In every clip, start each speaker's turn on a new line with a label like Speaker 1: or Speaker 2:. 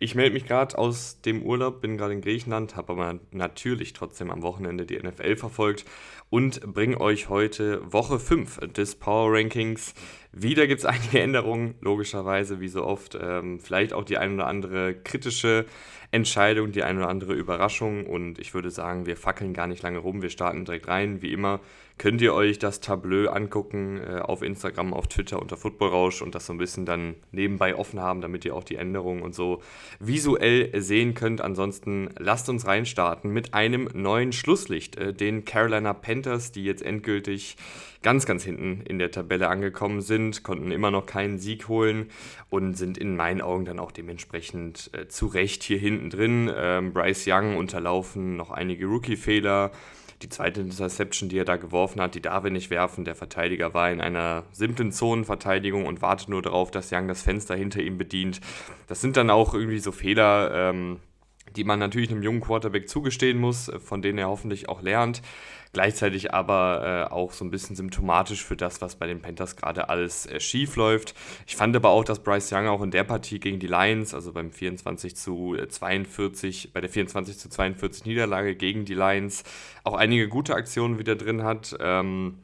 Speaker 1: Ich melde mich gerade aus dem Urlaub, bin gerade in Griechenland, habe aber natürlich trotzdem am Wochenende die NFL verfolgt und bringe euch heute Woche 5 des Power Rankings. Wieder gibt es einige Änderungen, logischerweise, wie so oft. Ähm, vielleicht auch die ein oder andere kritische Entscheidung, die ein oder andere Überraschung. Und ich würde sagen, wir fackeln gar nicht lange rum. Wir starten direkt rein. Wie immer könnt ihr euch das Tableau angucken äh, auf Instagram, auf Twitter unter Footballrausch und das so ein bisschen dann nebenbei offen haben, damit ihr auch die Änderungen und so visuell sehen könnt. Ansonsten lasst uns reinstarten mit einem neuen Schlusslicht, äh, den Carolina Panthers, die jetzt endgültig ganz, ganz hinten in der Tabelle angekommen sind, konnten immer noch keinen Sieg holen und sind in meinen Augen dann auch dementsprechend äh, zu Recht hier hinten drin. Ähm, Bryce Young unterlaufen noch einige Rookie-Fehler. Die zweite Interception, die er da geworfen hat, die darf er nicht werfen. Der Verteidiger war in einer simplen Zonenverteidigung und wartet nur darauf, dass Young das Fenster hinter ihm bedient. Das sind dann auch irgendwie so Fehler, ähm, die man natürlich einem jungen Quarterback zugestehen muss, von denen er hoffentlich auch lernt. Gleichzeitig aber äh, auch so ein bisschen symptomatisch für das, was bei den Panthers gerade alles äh, schief läuft. Ich fand aber auch, dass Bryce Young auch in der Partie gegen die Lions, also beim 24 zu 42, äh, bei der 24 zu 42 Niederlage gegen die Lions, auch einige gute Aktionen wieder drin hat. Ähm,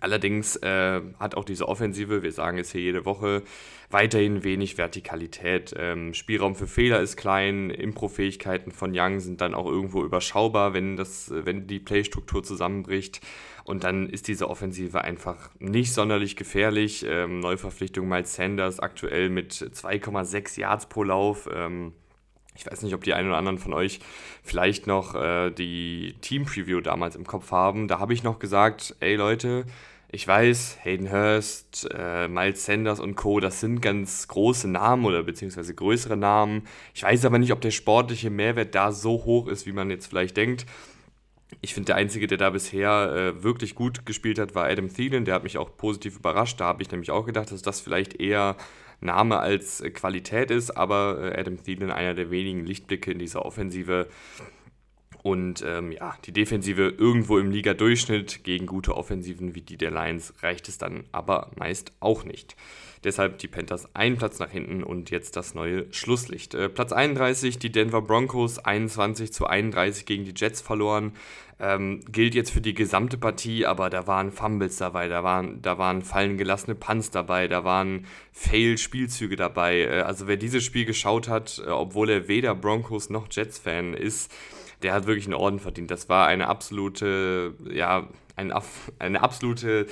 Speaker 1: Allerdings äh, hat auch diese Offensive, wir sagen es hier jede Woche, weiterhin wenig Vertikalität. Ähm, Spielraum für Fehler ist klein, Impro-Fähigkeiten von Young sind dann auch irgendwo überschaubar, wenn, das, wenn die Playstruktur zusammenbricht. Und dann ist diese Offensive einfach nicht sonderlich gefährlich. Ähm, Neuverpflichtung Miles Sanders aktuell mit 2,6 Yards pro Lauf. Ähm, ich weiß nicht, ob die einen oder anderen von euch vielleicht noch äh, die Team-Preview damals im Kopf haben. Da habe ich noch gesagt, ey Leute, ich weiß, Hayden Hurst, äh, Miles Sanders und Co., das sind ganz große Namen oder beziehungsweise größere Namen. Ich weiß aber nicht, ob der sportliche Mehrwert da so hoch ist, wie man jetzt vielleicht denkt. Ich finde, der Einzige, der da bisher äh, wirklich gut gespielt hat, war Adam Thielen. Der hat mich auch positiv überrascht. Da habe ich nämlich auch gedacht, dass das vielleicht eher Name als äh, Qualität ist, aber äh, Adam Thielen einer der wenigen Lichtblicke in dieser Offensive. Und ähm, ja, die Defensive irgendwo im Liga-Durchschnitt gegen gute Offensiven wie die der Lions reicht es dann aber meist auch nicht. Deshalb die Panthers einen Platz nach hinten und jetzt das neue Schlusslicht. Äh, Platz 31, die Denver Broncos 21 zu 31 gegen die Jets verloren. Ähm, gilt jetzt für die gesamte Partie, aber da waren Fumbles dabei, da waren, da waren fallen gelassene Punts dabei, da waren Fail-Spielzüge dabei. Äh, also wer dieses Spiel geschaut hat, äh, obwohl er weder Broncos noch Jets-Fan ist, der hat wirklich einen Orden verdient. Das war eine absolute, ja, ein, eine absolute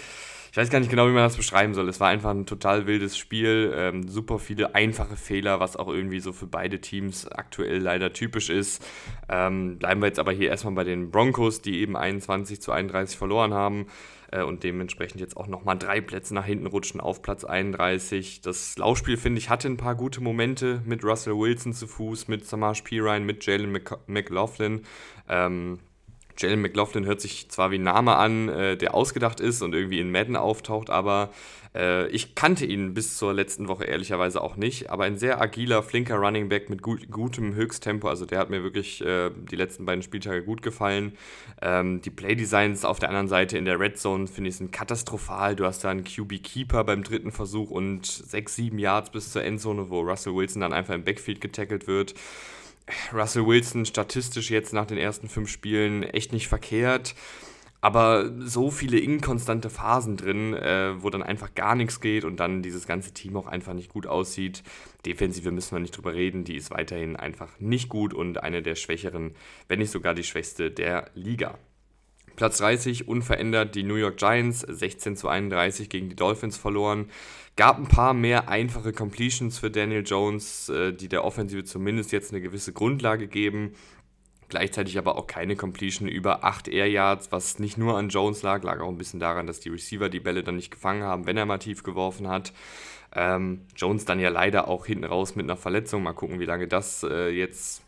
Speaker 1: ich weiß gar nicht genau, wie man das beschreiben soll. Es war einfach ein total wildes Spiel, ähm, super viele einfache Fehler, was auch irgendwie so für beide Teams aktuell leider typisch ist. Ähm, bleiben wir jetzt aber hier erstmal bei den Broncos, die eben 21 zu 31 verloren haben äh, und dementsprechend jetzt auch nochmal drei Plätze nach hinten rutschen auf Platz 31. Das Laufspiel, finde ich, hatte ein paar gute Momente mit Russell Wilson zu Fuß, mit Samash Pirine, mit Jalen McLaughlin. Ähm, Jalen McLaughlin hört sich zwar wie ein Name an, äh, der ausgedacht ist und irgendwie in Madden auftaucht, aber ich kannte ihn bis zur letzten Woche ehrlicherweise auch nicht. Aber ein sehr agiler, flinker Running Back mit gut, gutem Höchsttempo. Also der hat mir wirklich äh, die letzten beiden Spieltage gut gefallen. Ähm, die Playdesigns auf der anderen Seite in der Red Zone finde ich sind katastrophal. Du hast da einen QB Keeper beim dritten Versuch und sechs, sieben Yards bis zur Endzone, wo Russell Wilson dann einfach im Backfield getackelt wird. Russell Wilson statistisch jetzt nach den ersten fünf Spielen echt nicht verkehrt. Aber so viele inkonstante Phasen drin, äh, wo dann einfach gar nichts geht und dann dieses ganze Team auch einfach nicht gut aussieht. Defensive müssen wir nicht drüber reden, die ist weiterhin einfach nicht gut und eine der schwächeren, wenn nicht sogar die schwächste der Liga. Platz 30 unverändert die New York Giants, 16 zu 31 gegen die Dolphins verloren. Gab ein paar mehr einfache Completions für Daniel Jones, äh, die der Offensive zumindest jetzt eine gewisse Grundlage geben. Gleichzeitig aber auch keine Completion über 8 Air Yards, was nicht nur an Jones lag, lag auch ein bisschen daran, dass die Receiver die Bälle dann nicht gefangen haben, wenn er mal tief geworfen hat. Ähm, Jones dann ja leider auch hinten raus mit einer Verletzung. Mal gucken, wie lange das äh, jetzt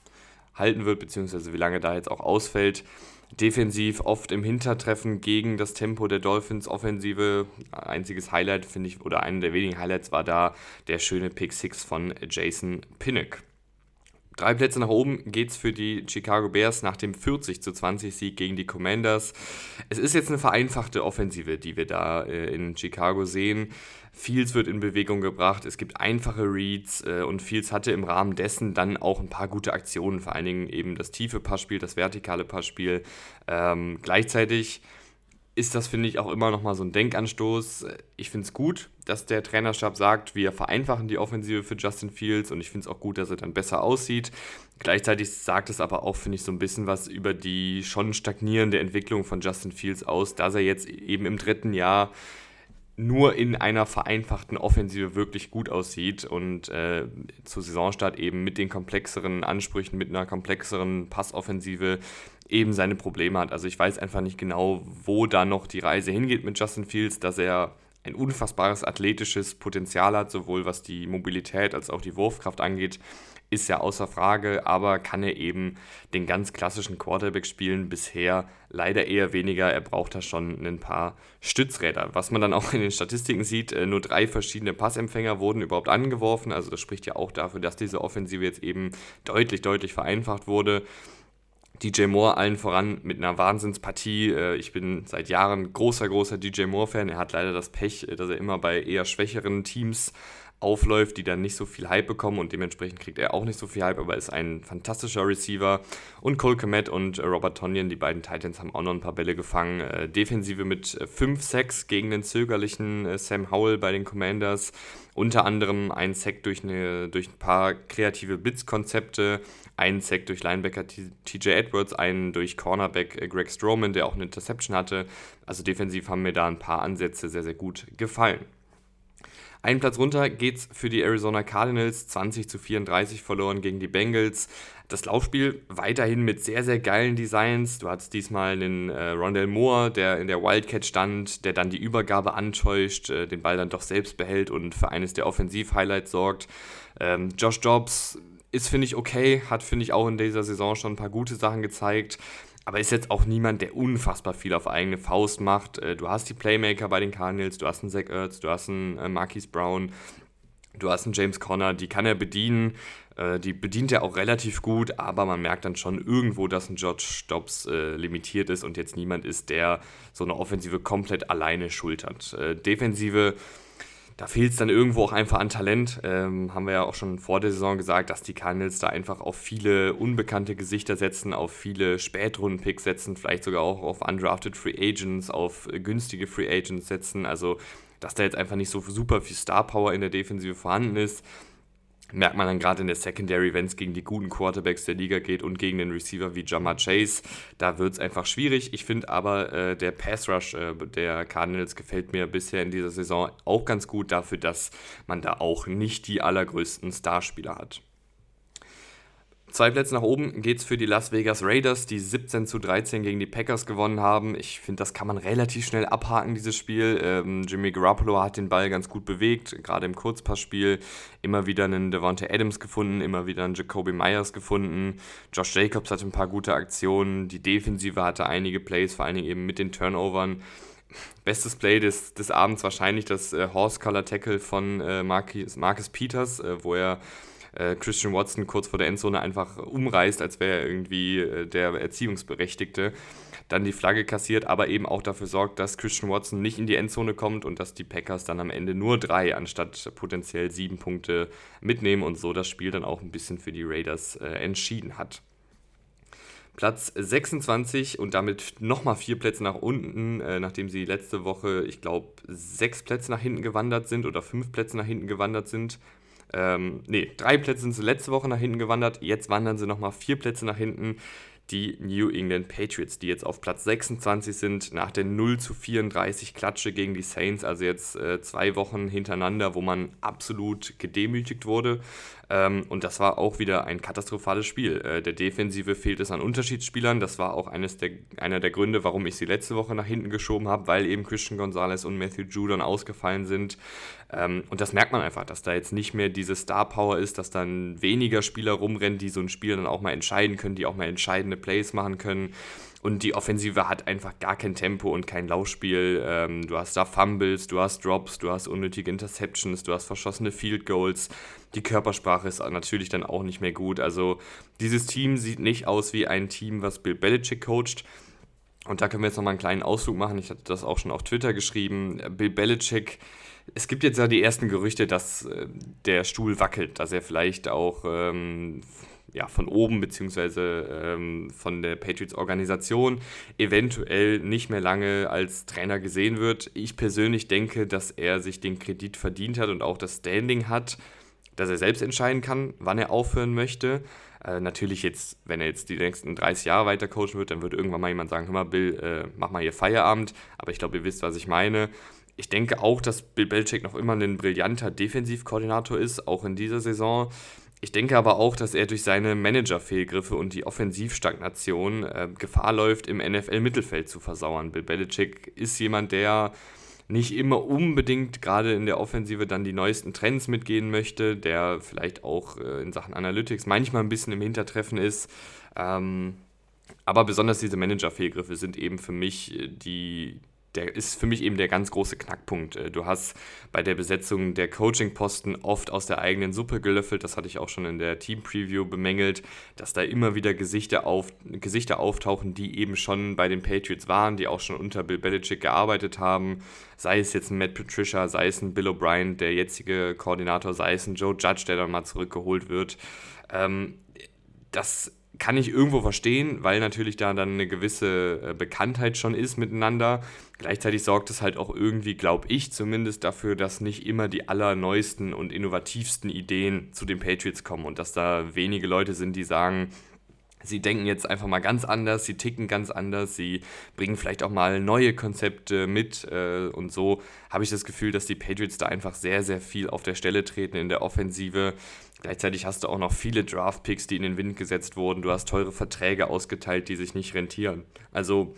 Speaker 1: halten wird, beziehungsweise wie lange da jetzt auch ausfällt defensiv oft im Hintertreffen gegen das Tempo der Dolphins Offensive. Einziges Highlight finde ich, oder einer der wenigen Highlights war da der schöne Pick 6 von Jason Pinnock. Drei Plätze nach oben geht es für die Chicago Bears nach dem 40 zu 20 Sieg gegen die Commanders. Es ist jetzt eine vereinfachte Offensive, die wir da äh, in Chicago sehen. Fields wird in Bewegung gebracht, es gibt einfache Reads äh, und Fields hatte im Rahmen dessen dann auch ein paar gute Aktionen, vor allen Dingen eben das tiefe Passspiel, das vertikale Passspiel. Ähm, gleichzeitig ist das, finde ich, auch immer nochmal so ein Denkanstoß. Ich finde es gut, dass der Trainerstab sagt, wir vereinfachen die Offensive für Justin Fields und ich finde es auch gut, dass er dann besser aussieht. Gleichzeitig sagt es aber auch, finde ich, so ein bisschen was über die schon stagnierende Entwicklung von Justin Fields aus, dass er jetzt eben im dritten Jahr nur in einer vereinfachten Offensive wirklich gut aussieht und äh, zu Saisonstart eben mit den komplexeren Ansprüchen, mit einer komplexeren Passoffensive eben seine Probleme hat. Also ich weiß einfach nicht genau, wo da noch die Reise hingeht mit Justin Fields, dass er ein unfassbares athletisches Potenzial hat, sowohl was die Mobilität als auch die Wurfkraft angeht ist ja außer Frage, aber kann er eben den ganz klassischen Quarterback spielen? Bisher leider eher weniger. Er braucht da schon ein paar Stützräder. Was man dann auch in den Statistiken sieht, äh, nur drei verschiedene Passempfänger wurden überhaupt angeworfen. Also das spricht ja auch dafür, dass diese Offensive jetzt eben deutlich, deutlich vereinfacht wurde. DJ Moore allen voran mit einer Wahnsinnspartie. Äh, ich bin seit Jahren großer, großer DJ Moore-Fan. Er hat leider das Pech, dass er immer bei eher schwächeren Teams aufläuft, die dann nicht so viel Hype bekommen und dementsprechend kriegt er auch nicht so viel Hype, aber ist ein fantastischer Receiver. Und Cole Komet und Robert Tonyan, die beiden Titans, haben auch noch ein paar Bälle gefangen. Äh, Defensive mit 5 Sacks gegen den zögerlichen äh, Sam Howell bei den Commanders. Unter anderem ein Sack durch, eine, durch ein paar kreative Blitzkonzepte, einen Sack durch Linebacker TJ Edwards, einen durch Cornerback äh, Greg Stroman, der auch eine Interception hatte. Also defensiv haben mir da ein paar Ansätze sehr, sehr gut gefallen. Einen Platz runter geht's für die Arizona Cardinals, 20 zu 34 verloren gegen die Bengals. Das Laufspiel weiterhin mit sehr, sehr geilen Designs. Du hattest diesmal einen äh, Rondell Moore, der in der Wildcat stand, der dann die Übergabe antäuscht, äh, den Ball dann doch selbst behält und für eines der Offensiv-Highlights sorgt. Ähm, Josh Jobs ist, finde ich, okay, hat, finde ich, auch in dieser Saison schon ein paar gute Sachen gezeigt aber ist jetzt auch niemand, der unfassbar viel auf eigene Faust macht. Äh, du hast die Playmaker bei den Cardinals, du hast einen Zach Ertz, du hast einen äh, Marquise Brown, du hast einen James Conner, die kann er bedienen. Äh, die bedient er auch relativ gut, aber man merkt dann schon irgendwo, dass ein George Stops äh, limitiert ist und jetzt niemand ist, der so eine Offensive komplett alleine schultert. Äh, Defensive da fehlt es dann irgendwo auch einfach an Talent. Ähm, haben wir ja auch schon vor der Saison gesagt, dass die Cardinals da einfach auf viele unbekannte Gesichter setzen, auf viele Spätrunden-Picks setzen, vielleicht sogar auch auf undrafted Free Agents, auf günstige Free Agents setzen. Also, dass da jetzt einfach nicht so super viel Star Power in der Defensive vorhanden ist merkt man dann gerade in der Secondary, wenn es gegen die guten Quarterbacks der Liga geht und gegen den Receiver wie Jamar Chase, da wird es einfach schwierig. Ich finde aber, äh, der Pass Rush äh, der Cardinals gefällt mir bisher in dieser Saison auch ganz gut dafür, dass man da auch nicht die allergrößten Starspieler hat. Zwei Plätze nach oben geht es für die Las Vegas Raiders, die 17 zu 13 gegen die Packers gewonnen haben. Ich finde, das kann man relativ schnell abhaken, dieses Spiel. Ähm, Jimmy Garoppolo hat den Ball ganz gut bewegt, gerade im Kurzpassspiel. Immer wieder einen Devontae Adams gefunden, immer wieder einen Jacoby Myers gefunden. Josh Jacobs hatte ein paar gute Aktionen. Die Defensive hatte einige Plays, vor allen Dingen eben mit den Turnovern. Bestes Play des, des Abends wahrscheinlich das äh, Horse Color Tackle von äh, Marcus, Marcus Peters, äh, wo er äh, Christian Watson kurz vor der Endzone einfach umreißt, als wäre er irgendwie äh, der Erziehungsberechtigte, dann die Flagge kassiert, aber eben auch dafür sorgt, dass Christian Watson nicht in die Endzone kommt und dass die Packers dann am Ende nur drei anstatt potenziell sieben Punkte mitnehmen und so das Spiel dann auch ein bisschen für die Raiders äh, entschieden hat. Platz 26 und damit nochmal vier Plätze nach unten, äh, nachdem sie letzte Woche, ich glaube, sechs Plätze nach hinten gewandert sind oder fünf Plätze nach hinten gewandert sind ähm, nee, drei Plätze sind sie letzte Woche nach hinten gewandert. Jetzt wandern sie nochmal vier Plätze nach hinten. Die New England Patriots, die jetzt auf Platz 26 sind, nach der 0 zu 34 Klatsche gegen die Saints, also jetzt äh, zwei Wochen hintereinander, wo man absolut gedemütigt wurde. Ähm, und das war auch wieder ein katastrophales Spiel. Äh, der Defensive fehlt es an Unterschiedsspielern. Das war auch eines der, einer der Gründe, warum ich sie letzte Woche nach hinten geschoben habe, weil eben Christian Gonzalez und Matthew Judon ausgefallen sind. Ähm, und das merkt man einfach, dass da jetzt nicht mehr diese Star Power ist, dass dann weniger Spieler rumrennen, die so ein Spiel dann auch mal entscheiden können, die auch mal entscheidende Plays machen können. Und die Offensive hat einfach gar kein Tempo und kein Laufspiel. Ähm, du hast da Fumbles, du hast Drops, du hast unnötige Interceptions, du hast verschossene Field Goals. Die Körpersprache ist natürlich dann auch nicht mehr gut. Also dieses Team sieht nicht aus wie ein Team, was Bill Belichick coacht. Und da können wir jetzt nochmal einen kleinen Ausflug machen. Ich hatte das auch schon auf Twitter geschrieben. Bill Belichick, es gibt jetzt ja die ersten Gerüchte, dass äh, der Stuhl wackelt, dass er vielleicht auch ähm, ja, von oben beziehungsweise ähm, von der Patriots-Organisation eventuell nicht mehr lange als Trainer gesehen wird. Ich persönlich denke, dass er sich den Kredit verdient hat und auch das Standing hat, dass er selbst entscheiden kann, wann er aufhören möchte. Äh, natürlich jetzt, wenn er jetzt die nächsten 30 Jahre weiter coachen wird, dann wird irgendwann mal jemand sagen, hör mal Bill, äh, mach mal hier Feierabend. Aber ich glaube, ihr wisst, was ich meine. Ich denke auch, dass Bill Belichick noch immer ein brillanter Defensivkoordinator ist, auch in dieser Saison. Ich denke aber auch, dass er durch seine Manager-Fehlgriffe und die Offensivstagnation äh, Gefahr läuft, im NFL-Mittelfeld zu versauern. Bill Belichick ist jemand, der nicht immer unbedingt gerade in der Offensive dann die neuesten Trends mitgehen möchte, der vielleicht auch äh, in Sachen Analytics manchmal ein bisschen im Hintertreffen ist. Ähm, aber besonders diese Manager-Fehlgriffe sind eben für mich äh, die, der ist für mich eben der ganz große Knackpunkt. Äh, du hast bei der Besetzung der Coaching-Posten oft aus der eigenen Suppe gelöffelt. Das hatte ich auch schon in der Team-Preview bemängelt, dass da immer wieder Gesichter, auf, Gesichter auftauchen, die eben schon bei den Patriots waren, die auch schon unter Bill Belichick gearbeitet haben. Sei es jetzt ein Matt Patricia, sei es ein Bill O'Brien, der jetzige Koordinator, sei es ein Joe Judge, der dann mal zurückgeholt wird. Ähm, das kann ich irgendwo verstehen, weil natürlich da dann eine gewisse äh, Bekanntheit schon ist miteinander. Gleichzeitig sorgt es halt auch irgendwie, glaube ich zumindest, dafür, dass nicht immer die allerneuesten und innovativsten Ideen zu den Patriots kommen und dass da wenige Leute sind, die sagen, Sie denken jetzt einfach mal ganz anders, sie ticken ganz anders, sie bringen vielleicht auch mal neue Konzepte mit äh, und so habe ich das Gefühl, dass die Patriots da einfach sehr, sehr viel auf der Stelle treten in der Offensive. Gleichzeitig hast du auch noch viele Draft-Picks, die in den Wind gesetzt wurden. Du hast teure Verträge ausgeteilt, die sich nicht rentieren. Also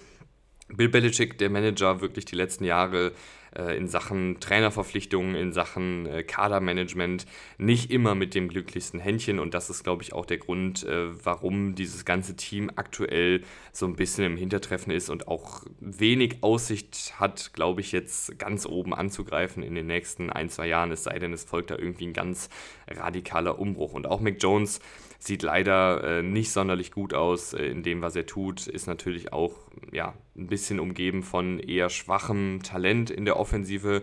Speaker 1: Bill Belichick, der Manager, wirklich die letzten Jahre äh, in Sachen Trainerverpflichtungen, in Sachen äh, Kadermanagement nicht immer mit dem glücklichsten Händchen. Und das ist, glaube ich, auch der Grund, äh, warum dieses ganze Team aktuell so ein bisschen im Hintertreffen ist und auch wenig Aussicht hat, glaube ich, jetzt ganz oben anzugreifen in den nächsten ein, zwei Jahren. Es sei denn, es folgt da irgendwie ein ganz radikaler Umbruch. Und auch Mick Jones sieht leider äh, nicht sonderlich gut aus äh, in dem, was er tut, ist natürlich auch ja, ein bisschen umgeben von eher schwachem Talent in der Offensive.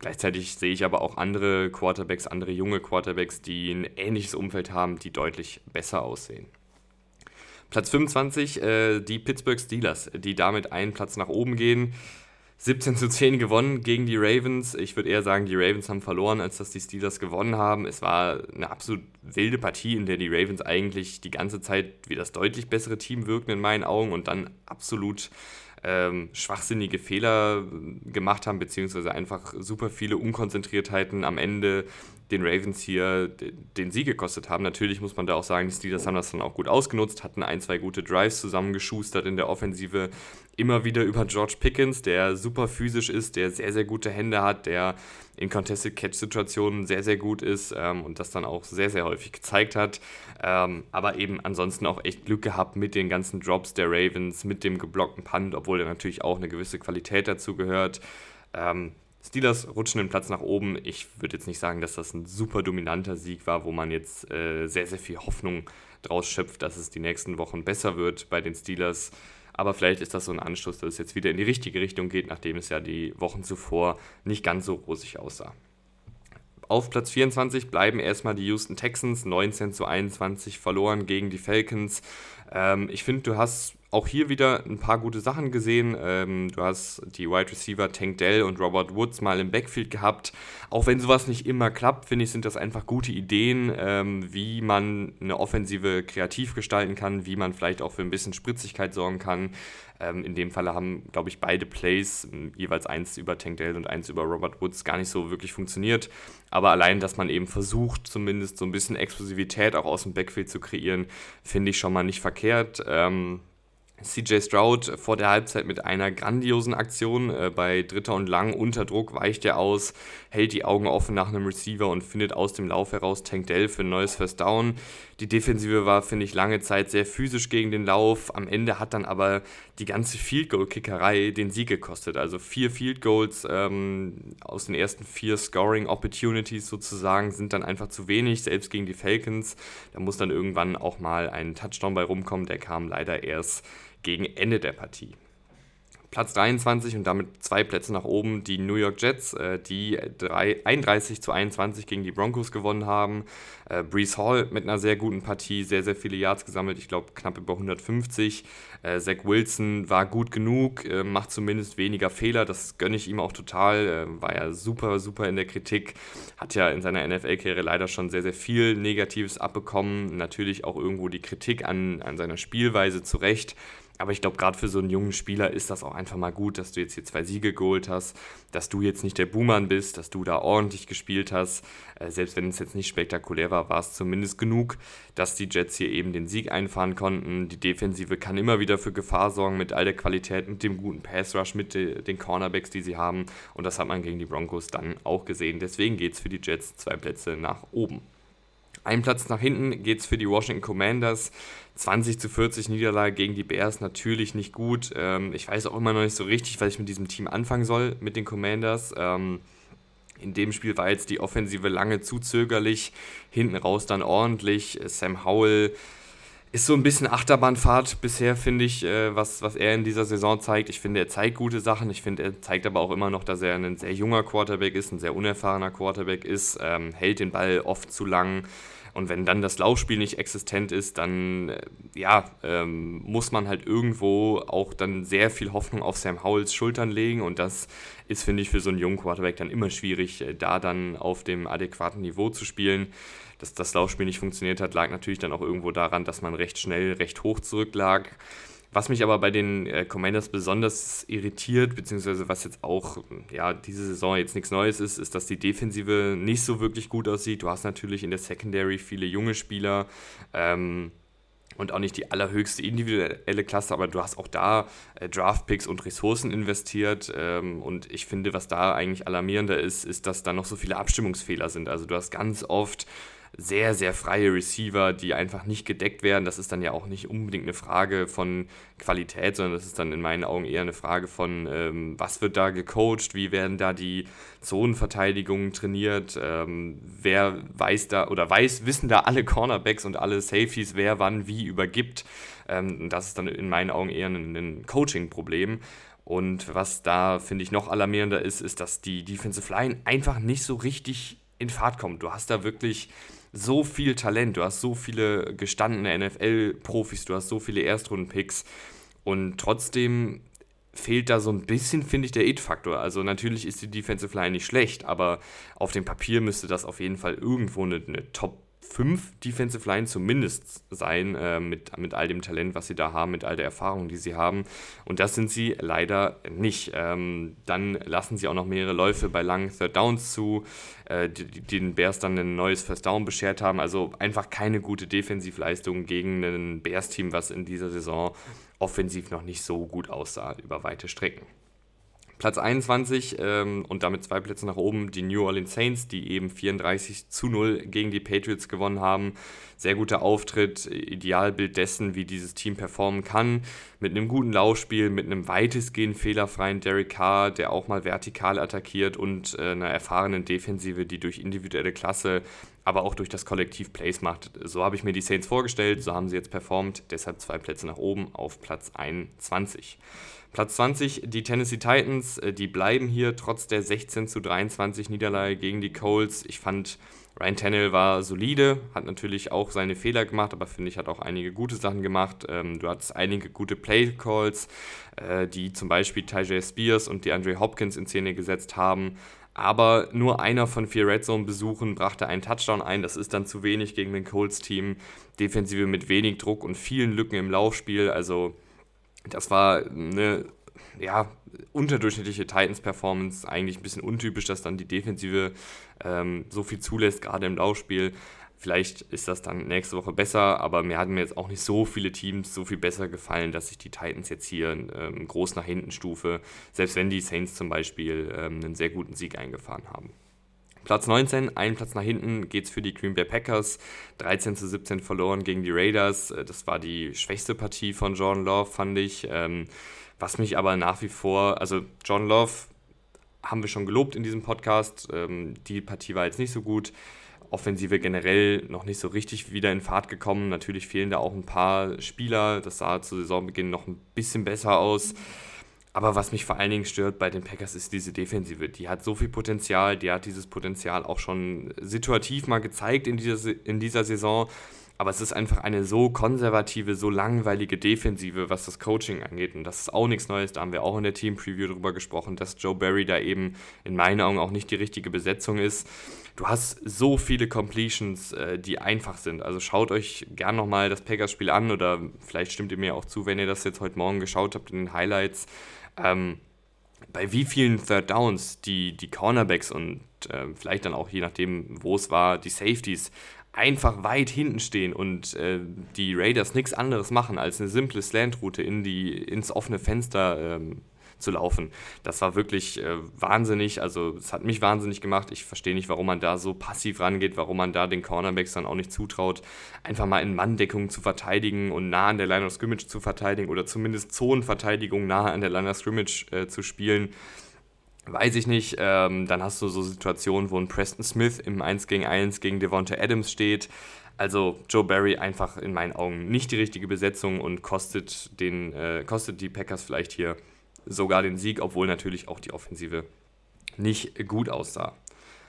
Speaker 1: Gleichzeitig sehe ich aber auch andere Quarterbacks, andere junge Quarterbacks, die ein ähnliches Umfeld haben, die deutlich besser aussehen. Platz 25, äh, die Pittsburgh Steelers, die damit einen Platz nach oben gehen. 17 zu 10 gewonnen gegen die Ravens. Ich würde eher sagen, die Ravens haben verloren, als dass die Steelers gewonnen haben. Es war eine absolut wilde Partie, in der die Ravens eigentlich die ganze Zeit wie das deutlich bessere Team wirkten in meinen Augen und dann absolut ähm, schwachsinnige Fehler gemacht haben, beziehungsweise einfach super viele Unkonzentriertheiten am Ende den Ravens hier den Sieg gekostet haben. Natürlich muss man da auch sagen, die Steelers haben das dann auch gut ausgenutzt, hatten ein, zwei gute Drives zusammengeschustert in der Offensive. Immer wieder über George Pickens, der super physisch ist, der sehr, sehr gute Hände hat, der in Contested Catch-Situationen sehr, sehr gut ist ähm, und das dann auch sehr, sehr häufig gezeigt hat. Ähm, aber eben ansonsten auch echt Glück gehabt mit den ganzen Drops der Ravens, mit dem geblockten Punt, obwohl da natürlich auch eine gewisse Qualität dazu gehört. Ähm, Steelers rutschen den Platz nach oben. Ich würde jetzt nicht sagen, dass das ein super dominanter Sieg war, wo man jetzt äh, sehr, sehr viel Hoffnung draus schöpft, dass es die nächsten Wochen besser wird bei den Steelers. Aber vielleicht ist das so ein Anstoß, dass es jetzt wieder in die richtige Richtung geht, nachdem es ja die Wochen zuvor nicht ganz so rosig aussah. Auf Platz 24 bleiben erstmal die Houston Texans, 19 zu 21 verloren gegen die Falcons. Ähm, ich finde, du hast auch hier wieder ein paar gute Sachen gesehen. Ähm, du hast die Wide Receiver Tank Dell und Robert Woods mal im Backfield gehabt. Auch wenn sowas nicht immer klappt, finde ich, sind das einfach gute Ideen, ähm, wie man eine Offensive kreativ gestalten kann, wie man vielleicht auch für ein bisschen Spritzigkeit sorgen kann. Ähm, in dem Falle haben, glaube ich, beide Plays, jeweils eins über Tank Dell und eins über Robert Woods, gar nicht so wirklich funktioniert. Aber allein, dass man eben versucht, zumindest so ein bisschen Explosivität auch aus dem Backfield zu kreieren, finde ich schon mal nicht verkehrt. Ähm, CJ Stroud vor der Halbzeit mit einer grandiosen Aktion. Äh, bei Dritter und Lang unter Druck weicht er aus, hält die Augen offen nach einem Receiver und findet aus dem Lauf heraus Tank Dell für ein neues First Down. Die Defensive war, finde ich, lange Zeit sehr physisch gegen den Lauf. Am Ende hat dann aber die ganze Field Goal Kickerei den Sieg gekostet. Also vier Field Goals ähm, aus den ersten vier Scoring Opportunities sozusagen sind dann einfach zu wenig, selbst gegen die Falcons. Da muss dann irgendwann auch mal ein Touchdown bei rumkommen. Der kam leider erst gegen Ende der Partie. Platz 23 und damit zwei Plätze nach oben die New York Jets, äh, die 3, 31 zu 21 gegen die Broncos gewonnen haben. Äh, Brees Hall mit einer sehr guten Partie, sehr, sehr viele Yards gesammelt, ich glaube knapp über 150. Äh, Zach Wilson war gut genug, macht zumindest weniger Fehler, das gönne ich ihm auch total. War ja super, super in der Kritik, hat ja in seiner NFL-Karriere leider schon sehr, sehr viel Negatives abbekommen. Natürlich auch irgendwo die Kritik an, an seiner Spielweise zurecht. Aber ich glaube, gerade für so einen jungen Spieler ist das auch einfach mal gut, dass du jetzt hier zwei Siege geholt hast, dass du jetzt nicht der Boomer bist, dass du da ordentlich gespielt hast. Äh, selbst wenn es jetzt nicht spektakulär war, war es zumindest genug, dass die Jets hier eben den Sieg einfahren konnten. Die Defensive kann immer wieder für Gefahr sorgen mit all der Qualität, mit dem guten Pass Rush, mit de den Cornerbacks, die sie haben. Und das hat man gegen die Broncos dann auch gesehen. Deswegen geht es für die Jets zwei Plätze nach oben. Ein Platz nach hinten geht es für die Washington Commanders. 20 zu 40 Niederlage gegen die Bears natürlich nicht gut. Ähm, ich weiß auch immer noch nicht so richtig, was ich mit diesem Team anfangen soll, mit den Commanders. Ähm, in dem Spiel war jetzt die Offensive lange zu zögerlich, hinten raus dann ordentlich. Sam Howell ist so ein bisschen Achterbahnfahrt bisher, finde ich, äh, was, was er in dieser Saison zeigt. Ich finde, er zeigt gute Sachen. Ich finde, er zeigt aber auch immer noch, dass er ein sehr junger Quarterback ist, ein sehr unerfahrener Quarterback ist, ähm, hält den Ball oft zu lang. Und wenn dann das Laufspiel nicht existent ist, dann äh, ja, ähm, muss man halt irgendwo auch dann sehr viel Hoffnung auf Sam Howells Schultern legen. Und das ist, finde ich, für so einen jungen Quarterback dann immer schwierig, äh, da dann auf dem adäquaten Niveau zu spielen dass das Laufspiel nicht funktioniert hat, lag natürlich dann auch irgendwo daran, dass man recht schnell, recht hoch zurücklag. Was mich aber bei den äh, Commanders besonders irritiert, beziehungsweise was jetzt auch ja, diese Saison jetzt nichts Neues ist, ist, dass die Defensive nicht so wirklich gut aussieht. Du hast natürlich in der Secondary viele junge Spieler. Ähm, und auch nicht die allerhöchste individuelle Klasse, aber du hast auch da äh, Draftpicks und Ressourcen investiert. Ähm, und ich finde, was da eigentlich alarmierender ist, ist, dass da noch so viele Abstimmungsfehler sind. Also du hast ganz oft sehr, sehr freie Receiver, die einfach nicht gedeckt werden. Das ist dann ja auch nicht unbedingt eine Frage von Qualität, sondern das ist dann in meinen Augen eher eine Frage von, ähm, was wird da gecoacht, wie werden da die Zonenverteidigungen trainiert, ähm, wer weiß da oder weiß, wissen da alle Cornerbacks und alle Safeties, wer wann wie übergibt. Ähm, das ist dann in meinen Augen eher ein, ein Coaching-Problem. Und was da, finde ich, noch alarmierender ist, ist, dass die Defensive Line einfach nicht so richtig in Fahrt kommt. Du hast da wirklich so viel Talent, du hast so viele gestandene NFL-Profis, du hast so viele Erstrunden-Picks und trotzdem fehlt da so ein bisschen, finde ich, der It-Faktor. Also natürlich ist die Defensive Line nicht schlecht, aber auf dem Papier müsste das auf jeden Fall irgendwo eine, eine Top fünf Defensive Line zumindest sein, äh, mit, mit all dem Talent, was sie da haben, mit all der Erfahrung, die sie haben. Und das sind sie leider nicht. Ähm, dann lassen sie auch noch mehrere Läufe bei langen Third Downs zu, äh, die, die, den Bears dann ein neues First Down beschert haben. Also einfach keine gute Defensivleistung gegen ein Bears-Team, was in dieser Saison offensiv noch nicht so gut aussah über weite Strecken. Platz 21 ähm, und damit zwei Plätze nach oben die New Orleans Saints, die eben 34 zu 0 gegen die Patriots gewonnen haben. Sehr guter Auftritt, Idealbild dessen, wie dieses Team performen kann. Mit einem guten Laufspiel, mit einem weitestgehend fehlerfreien Derek Carr, der auch mal vertikal attackiert und äh, einer erfahrenen Defensive, die durch individuelle Klasse, aber auch durch das Kollektiv Plays macht. So habe ich mir die Saints vorgestellt, so haben sie jetzt performt. Deshalb zwei Plätze nach oben auf Platz 21. Platz 20, die Tennessee Titans, äh, die bleiben hier trotz der 16 zu 23 Niederlage gegen die Colts. Ich fand, Ryan Tannehill war solide, hat natürlich auch seine Fehler gemacht, aber finde ich, hat auch einige gute Sachen gemacht. Ähm, du hattest einige gute Play-Calls, äh, die zum Beispiel Tajay Spears und die Andre Hopkins in Szene gesetzt haben. Aber nur einer von vier Red Zone-Besuchen brachte einen Touchdown ein. Das ist dann zu wenig gegen den Colts-Team. Defensive mit wenig Druck und vielen Lücken im Laufspiel. Also das war eine ja, unterdurchschnittliche Titans-Performance. Eigentlich ein bisschen untypisch, dass dann die Defensive ähm, so viel zulässt, gerade im Laufspiel. Vielleicht ist das dann nächste Woche besser, aber mir hatten mir jetzt auch nicht so viele Teams so viel besser gefallen, dass ich die Titans jetzt hier ähm, groß nach hinten stufe, selbst wenn die Saints zum Beispiel ähm, einen sehr guten Sieg eingefahren haben. Platz 19, einen Platz nach hinten geht es für die Green Bay Packers. 13 zu 17 verloren gegen die Raiders. Äh, das war die schwächste Partie von Jordan Love, fand ich. Ähm, was mich aber nach wie vor, also John Love haben wir schon gelobt in diesem Podcast. Ähm, die Partie war jetzt nicht so gut. Offensive generell noch nicht so richtig wieder in Fahrt gekommen. Natürlich fehlen da auch ein paar Spieler. Das sah zu Saisonbeginn noch ein bisschen besser aus. Aber was mich vor allen Dingen stört bei den Packers ist diese Defensive. Die hat so viel Potenzial, die hat dieses Potenzial auch schon situativ mal gezeigt in dieser, in dieser Saison. Aber es ist einfach eine so konservative, so langweilige Defensive, was das Coaching angeht. Und das ist auch nichts Neues. Da haben wir auch in der Team-Preview darüber gesprochen, dass Joe Barry da eben in meinen Augen auch nicht die richtige Besetzung ist. Du hast so viele Completions, äh, die einfach sind. Also schaut euch gern nochmal das Packers-Spiel an oder vielleicht stimmt ihr mir auch zu, wenn ihr das jetzt heute Morgen geschaut habt in den Highlights. Ähm, bei wie vielen Third Downs die, die Cornerbacks und äh, vielleicht dann auch je nachdem, wo es war, die Safeties einfach weit hinten stehen und äh, die Raiders nichts anderes machen, als eine simple Slant-Route in ins offene Fenster ähm, zu laufen. Das war wirklich äh, wahnsinnig, also es hat mich wahnsinnig gemacht. Ich verstehe nicht, warum man da so passiv rangeht, warum man da den Cornerbacks dann auch nicht zutraut, einfach mal in Manndeckung zu verteidigen und nah an der Line of Scrimmage zu verteidigen oder zumindest Zonenverteidigung nah an der Line of Scrimmage äh, zu spielen weiß ich nicht. Ähm, dann hast du so Situationen, wo ein Preston Smith im 1 gegen 1 gegen Devonta Adams steht. Also Joe Barry einfach in meinen Augen nicht die richtige Besetzung und kostet, den, äh, kostet die Packers vielleicht hier sogar den Sieg, obwohl natürlich auch die Offensive nicht gut aussah.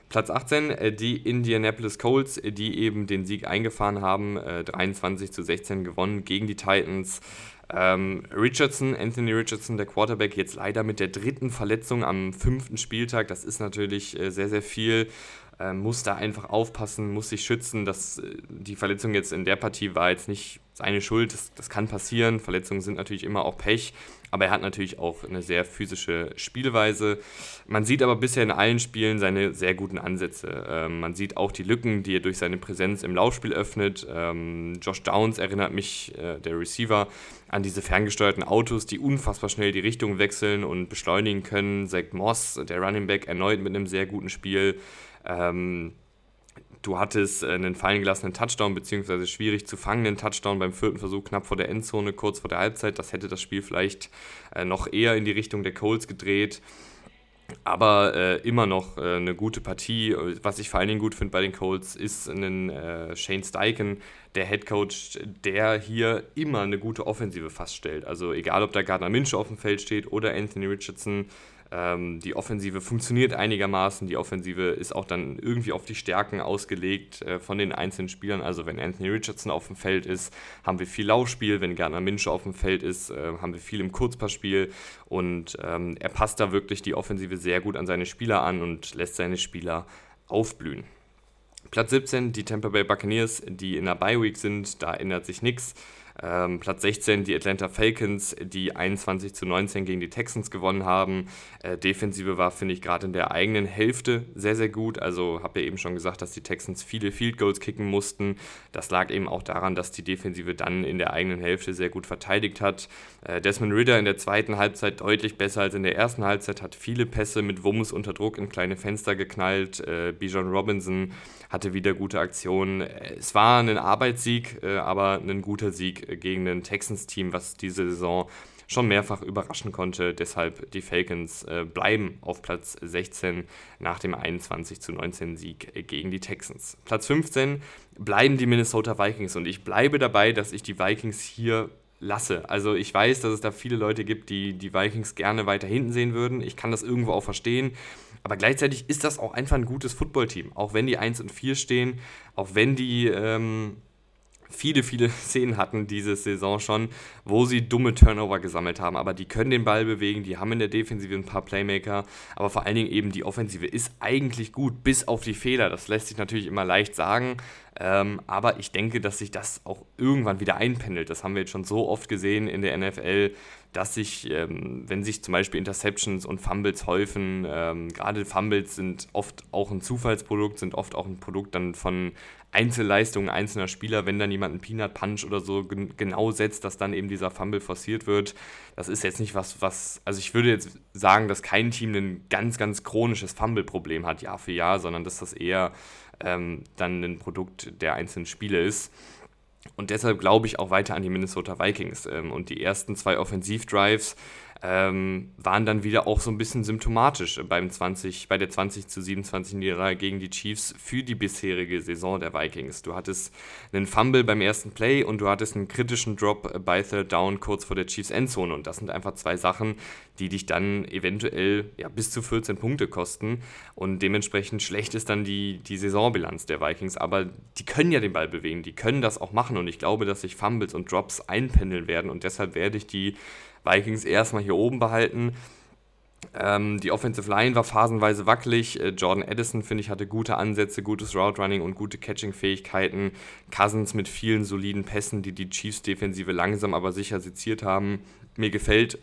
Speaker 1: Platz 18, äh, die Indianapolis Colts, die eben den Sieg eingefahren haben, 23 äh, zu 16 gewonnen gegen die Titans. Ähm, Richardson, Anthony Richardson, der Quarterback, jetzt leider mit der dritten Verletzung am fünften Spieltag. Das ist natürlich äh, sehr, sehr viel. Ähm, muss da einfach aufpassen, muss sich schützen. Das, äh, die Verletzung jetzt in der Partie war jetzt nicht seine Schuld. Das, das kann passieren. Verletzungen sind natürlich immer auch Pech. Aber er hat natürlich auch eine sehr physische Spielweise. Man sieht aber bisher in allen Spielen seine sehr guten Ansätze. Ähm, man sieht auch die Lücken, die er durch seine Präsenz im Laufspiel öffnet. Ähm, Josh Downs erinnert mich, äh, der Receiver, an diese ferngesteuerten Autos, die unfassbar schnell die Richtung wechseln und beschleunigen können. Zach Moss, der Running Back, erneut mit einem sehr guten Spiel. Ähm, Du hattest äh, einen fallen gelassenen Touchdown, beziehungsweise schwierig zu fangenden Touchdown beim vierten Versuch knapp vor der Endzone, kurz vor der Halbzeit. Das hätte das Spiel vielleicht äh, noch eher in die Richtung der Colts gedreht. Aber äh, immer noch äh, eine gute Partie. Was ich vor allen Dingen gut finde bei den Colts, ist ein äh, Shane Steichen, der Head Coach, der hier immer eine gute Offensive faststellt. Also egal, ob da Gardner Minshew auf dem Feld steht oder Anthony Richardson, ähm, die Offensive funktioniert einigermaßen. Die Offensive ist auch dann irgendwie auf die Stärken ausgelegt äh, von den einzelnen Spielern. Also wenn Anthony Richardson auf dem Feld ist, haben wir viel Laufspiel. Wenn Gardner Minshew auf dem Feld ist, äh, haben wir viel im Kurzpassspiel. Und ähm, er passt da wirklich die Offensive sehr gut an seine Spieler an und lässt seine Spieler aufblühen. Platz 17, die Tampa Bay Buccaneers, die in der Bye Week sind, da ändert sich nichts. Ähm, Platz 16 die Atlanta Falcons, die 21 zu 19 gegen die Texans gewonnen haben. Äh, Defensive war, finde ich, gerade in der eigenen Hälfte sehr, sehr gut. Also habe ja eben schon gesagt, dass die Texans viele Field Goals kicken mussten. Das lag eben auch daran, dass die Defensive dann in der eigenen Hälfte sehr gut verteidigt hat. Äh, Desmond Ritter in der zweiten Halbzeit deutlich besser als in der ersten Halbzeit, hat viele Pässe mit Wumms unter Druck in kleine Fenster geknallt. Äh, Bijan Robinson hatte wieder gute Aktionen. Es war ein Arbeitssieg, äh, aber ein guter Sieg gegen ein Texans-Team, was diese Saison schon mehrfach überraschen konnte. Deshalb die Falcons äh, bleiben auf Platz 16 nach dem 21 zu 19 Sieg gegen die Texans. Platz 15 bleiben die Minnesota Vikings und ich bleibe dabei, dass ich die Vikings hier lasse. Also ich weiß, dass es da viele Leute gibt, die die Vikings gerne weiter hinten sehen würden. Ich kann das irgendwo auch verstehen. Aber gleichzeitig ist das auch einfach ein gutes Footballteam. Auch wenn die 1 und 4 stehen, auch wenn die ähm, viele, viele Szenen hatten diese Saison schon, wo sie dumme Turnover gesammelt haben. Aber die können den Ball bewegen, die haben in der Defensive ein paar Playmaker, aber vor allen Dingen eben die Offensive ist eigentlich gut, bis auf die Fehler. Das lässt sich natürlich immer leicht sagen, ähm, aber ich denke, dass sich das auch irgendwann wieder einpendelt. Das haben wir jetzt schon so oft gesehen in der NFL. Dass sich, ähm, wenn sich zum Beispiel Interceptions und Fumbles häufen, ähm, gerade Fumbles sind oft auch ein Zufallsprodukt, sind oft auch ein Produkt dann von Einzelleistungen einzelner Spieler, wenn dann jemand einen Peanut Punch oder so gen genau setzt, dass dann eben dieser Fumble forciert wird. Das ist jetzt nicht was, was, also ich würde jetzt sagen, dass kein Team ein ganz, ganz chronisches Fumble-Problem hat Jahr für Jahr, sondern dass das eher ähm, dann ein Produkt der einzelnen Spiele ist. Und deshalb glaube ich auch weiter an die Minnesota Vikings. Ähm, und die ersten zwei Offensivdrives ähm, waren dann wieder auch so ein bisschen symptomatisch beim 20, bei der 20 zu 27 Niederlage gegen die Chiefs für die bisherige Saison der Vikings. Du hattest einen Fumble beim ersten Play und du hattest einen kritischen Drop bei Third Down kurz vor der Chiefs Endzone. Und das sind einfach zwei Sachen, die dich dann eventuell ja, bis zu 14 Punkte kosten. Und dementsprechend schlecht ist dann die, die Saisonbilanz der Vikings, aber die können ja den Ball bewegen, die können das auch machen. Und ich glaube, dass sich Fumbles und Drops einpendeln werden. Und deshalb werde ich die Vikings erstmal hier oben behalten. Ähm, die Offensive Line war phasenweise wackelig. Äh, Jordan Addison, finde ich, hatte gute Ansätze, gutes Route Running und gute Catching-Fähigkeiten. Cousins mit vielen soliden Pässen, die die Chiefs-Defensive langsam aber sicher seziert haben. Mir gefällt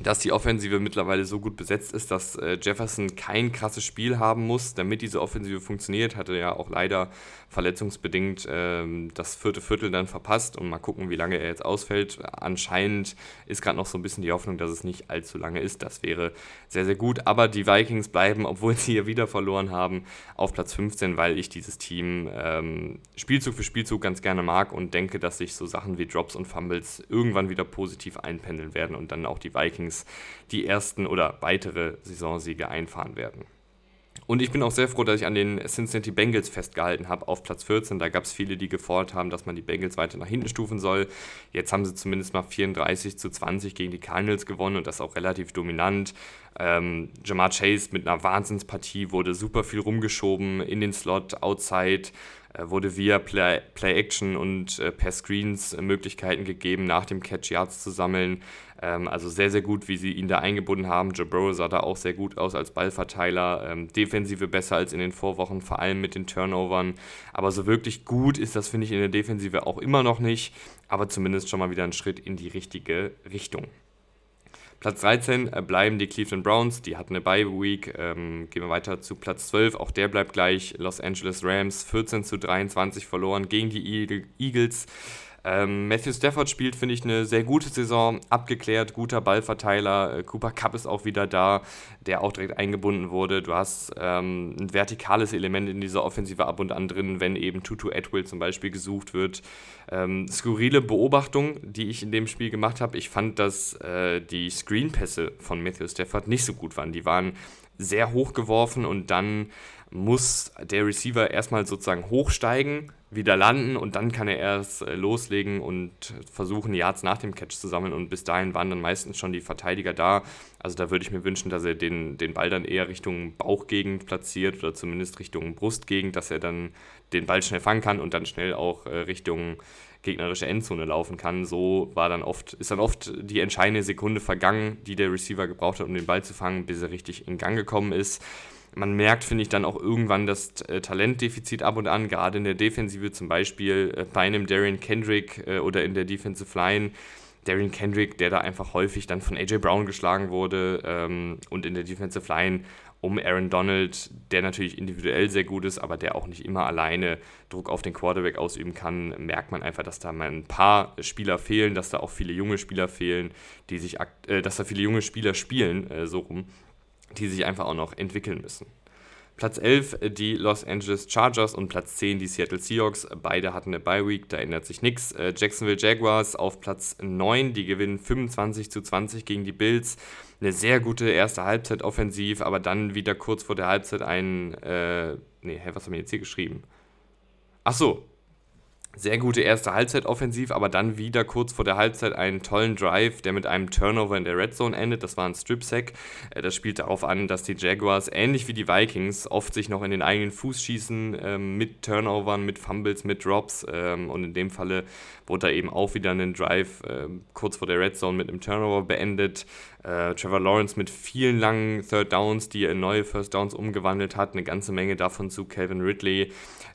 Speaker 1: dass die Offensive mittlerweile so gut besetzt ist, dass äh, Jefferson kein krasses Spiel haben muss, damit diese Offensive funktioniert. Hatte ja auch leider verletzungsbedingt ähm, das vierte Viertel dann verpasst und mal gucken, wie lange er jetzt ausfällt. Anscheinend ist gerade noch so ein bisschen die Hoffnung, dass es nicht allzu lange ist. Das wäre sehr, sehr gut. Aber die Vikings bleiben, obwohl sie hier wieder verloren haben, auf Platz 15, weil ich dieses Team ähm, Spielzug für Spielzug ganz gerne mag und denke, dass sich so Sachen wie Drops und Fumbles irgendwann wieder positiv einpendeln werden und dann auch die Vikings Vikings die ersten oder weitere Saisonsiege einfahren werden. Und ich bin auch sehr froh, dass ich an den Cincinnati Bengals festgehalten habe auf Platz 14. Da gab es viele, die gefordert haben, dass man die Bengals weiter nach hinten stufen soll. Jetzt haben sie zumindest mal 34 zu 20 gegen die Cardinals gewonnen und das auch relativ dominant. Ähm, Jamar Chase mit einer Wahnsinnspartie wurde super viel rumgeschoben in den Slot, outside, wurde via Play, Play Action und äh, per Screens äh, Möglichkeiten gegeben, nach dem Catch Yards zu sammeln. Ähm, also sehr, sehr gut, wie sie ihn da eingebunden haben. Burrow sah da auch sehr gut aus als Ballverteiler. Ähm, Defensive besser als in den Vorwochen, vor allem mit den Turnovern. Aber so wirklich gut ist das, finde ich, in der Defensive auch immer noch nicht. Aber zumindest schon mal wieder ein Schritt in die richtige Richtung. Platz 13 äh, bleiben die Cleveland Browns, die hatten eine Bye-Week. Ähm, gehen wir weiter zu Platz 12, auch der bleibt gleich. Los Angeles Rams 14 zu 23 verloren gegen die Eagles. Ähm, Matthew Stafford spielt, finde ich, eine sehr gute Saison, abgeklärt, guter Ballverteiler. Äh, Cooper Cup ist auch wieder da, der auch direkt eingebunden wurde. Du hast ähm, ein vertikales Element in dieser Offensive ab und an drin, wenn eben Tutu Atwill zum Beispiel gesucht wird. Ähm, skurrile Beobachtung, die ich in dem Spiel gemacht habe. Ich fand, dass äh, die Screenpässe von Matthew Stafford nicht so gut waren. Die waren sehr hoch geworfen und dann muss der Receiver erstmal sozusagen hochsteigen, wieder landen und dann kann er erst äh, loslegen und versuchen, Yards nach dem Catch zu sammeln und bis dahin waren dann meistens schon die Verteidiger da. Also da würde ich mir wünschen, dass er den, den Ball dann eher Richtung Bauchgegend platziert oder zumindest Richtung Brustgegend, dass er dann den Ball schnell fangen kann und dann schnell auch äh, Richtung gegnerische Endzone laufen kann. So war dann oft, ist dann oft die entscheidende Sekunde vergangen, die der Receiver gebraucht hat, um den Ball zu fangen, bis er richtig in Gang gekommen ist man merkt, finde ich, dann auch irgendwann das äh, Talentdefizit ab und an, gerade in der Defensive zum Beispiel äh, bei einem Darian Kendrick äh, oder in der Defensive Line. Darian Kendrick, der da einfach häufig dann von AJ Brown geschlagen wurde ähm, und in der Defensive Line um Aaron Donald, der natürlich individuell sehr gut ist, aber der auch nicht immer alleine Druck auf den Quarterback ausüben kann, merkt man einfach, dass da mal ein paar Spieler fehlen, dass da auch viele junge Spieler fehlen, die sich, äh, dass da viele junge Spieler spielen, äh, so rum, die sich einfach auch noch entwickeln müssen. Platz 11 äh, die Los Angeles Chargers und Platz 10 die Seattle Seahawks. Beide hatten eine Bye Week, da ändert sich nichts. Äh, Jacksonville Jaguars auf Platz 9, die gewinnen 25 zu 20 gegen die Bills. Eine sehr gute erste Halbzeit offensiv, aber dann wieder kurz vor der Halbzeit ein. Äh, nee, was haben wir jetzt hier geschrieben? Ach so, sehr gute erste Halbzeit offensiv, aber dann wieder kurz vor der Halbzeit einen tollen Drive, der mit einem Turnover in der Red Zone endet. Das war ein Strip Sack. Äh, das spielt darauf an, dass die Jaguars ähnlich wie die Vikings oft sich noch in den eigenen Fuß schießen ähm, mit Turnovern, mit Fumbles, mit Drops. Ähm, und in dem Falle wurde da eben auch wieder ein Drive äh, kurz vor der Red Zone mit einem Turnover beendet. Äh, Trevor Lawrence mit vielen langen Third Downs, die er in neue First Downs umgewandelt hat. Eine ganze Menge davon zu Calvin Ridley.